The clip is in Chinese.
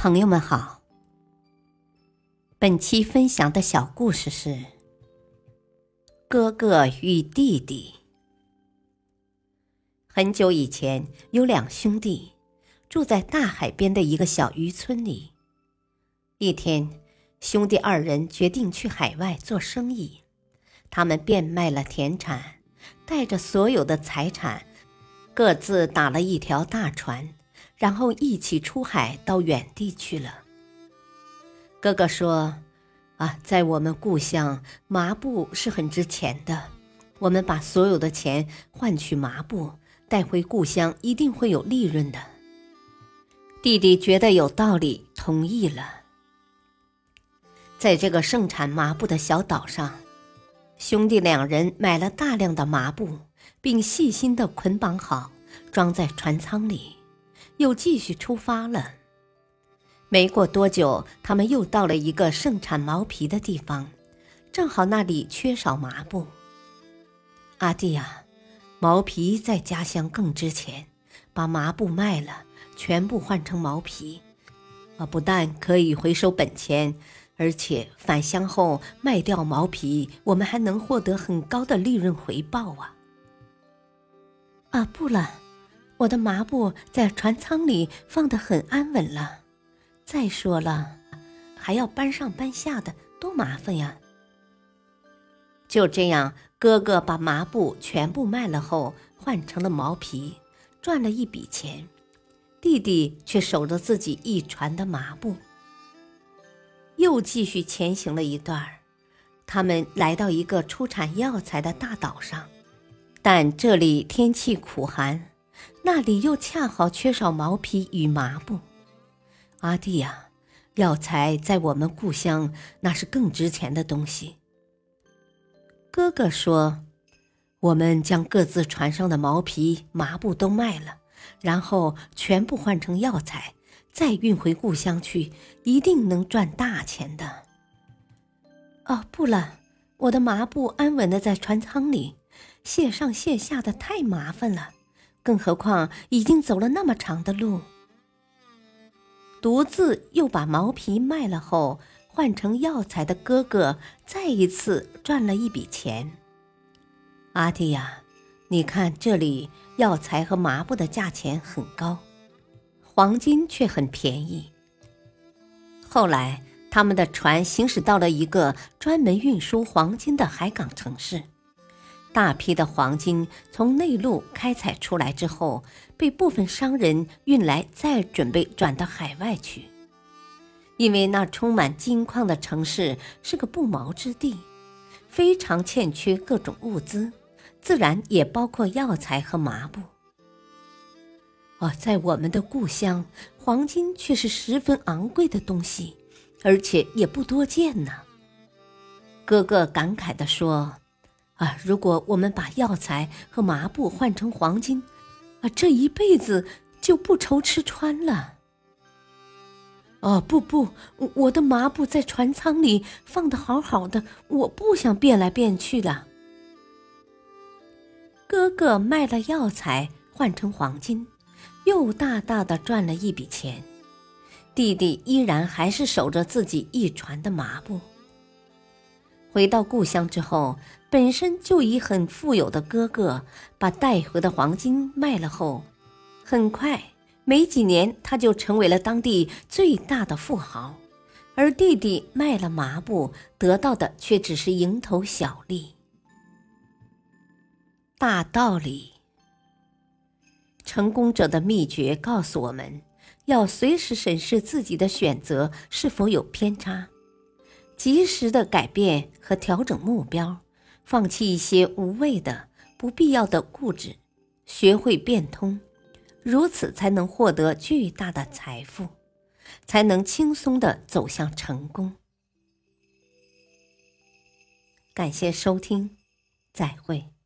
朋友们好，本期分享的小故事是哥哥与弟弟。很久以前，有两兄弟住在大海边的一个小渔村里。一天，兄弟二人决定去海外做生意，他们变卖了田产，带着所有的财产，各自打了一条大船。然后一起出海到远地去了。哥哥说：“啊，在我们故乡，麻布是很值钱的。我们把所有的钱换取麻布，带回故乡，一定会有利润的。”弟弟觉得有道理，同意了。在这个盛产麻布的小岛上，兄弟两人买了大量的麻布，并细心的捆绑好，装在船舱里。又继续出发了。没过多久，他们又到了一个盛产毛皮的地方，正好那里缺少麻布。阿弟呀，毛皮在家乡更值钱，把麻布卖了，全部换成毛皮，啊，不但可以回收本钱，而且返乡后卖掉毛皮，我们还能获得很高的利润回报啊！啊，不了。我的麻布在船舱里放得很安稳了，再说了，还要搬上搬下的，多麻烦呀！就这样，哥哥把麻布全部卖了后，换成了毛皮，赚了一笔钱；弟弟却守着自己一船的麻布。又继续前行了一段儿，他们来到一个出产药材的大岛上，但这里天气苦寒。那里又恰好缺少毛皮与麻布，阿弟呀，药材在我们故乡那是更值钱的东西。哥哥说：“我们将各自船上的毛皮、麻布都卖了，然后全部换成药材，再运回故乡去，一定能赚大钱的。”哦，不了，我的麻布安稳的在船舱里，卸上卸下的太麻烦了。更何况已经走了那么长的路，独自又把毛皮卖了后换成药材的哥哥，再一次赚了一笔钱。阿弟呀，你看这里药材和麻布的价钱很高，黄金却很便宜。后来，他们的船行驶到了一个专门运输黄金的海港城市。大批的黄金从内陆开采出来之后，被部分商人运来，再准备转到海外去。因为那充满金矿的城市是个不毛之地，非常欠缺各种物资，自然也包括药材和麻布。哦，在我们的故乡，黄金却是十分昂贵的东西，而且也不多见呢。哥哥感慨地说。啊！如果我们把药材和麻布换成黄金，啊，这一辈子就不愁吃穿了。哦，不不，我的麻布在船舱里放的好好的，我不想变来变去的。哥哥卖了药材换成黄金，又大大的赚了一笔钱。弟弟依然还是守着自己一船的麻布。回到故乡之后，本身就已很富有的哥哥把带回的黄金卖了后，很快没几年他就成为了当地最大的富豪，而弟弟卖了麻布得到的却只是蝇头小利。大道理，成功者的秘诀告诉我们要随时审视自己的选择是否有偏差。及时的改变和调整目标，放弃一些无谓的、不必要的固执，学会变通，如此才能获得巨大的财富，才能轻松的走向成功。感谢收听，再会。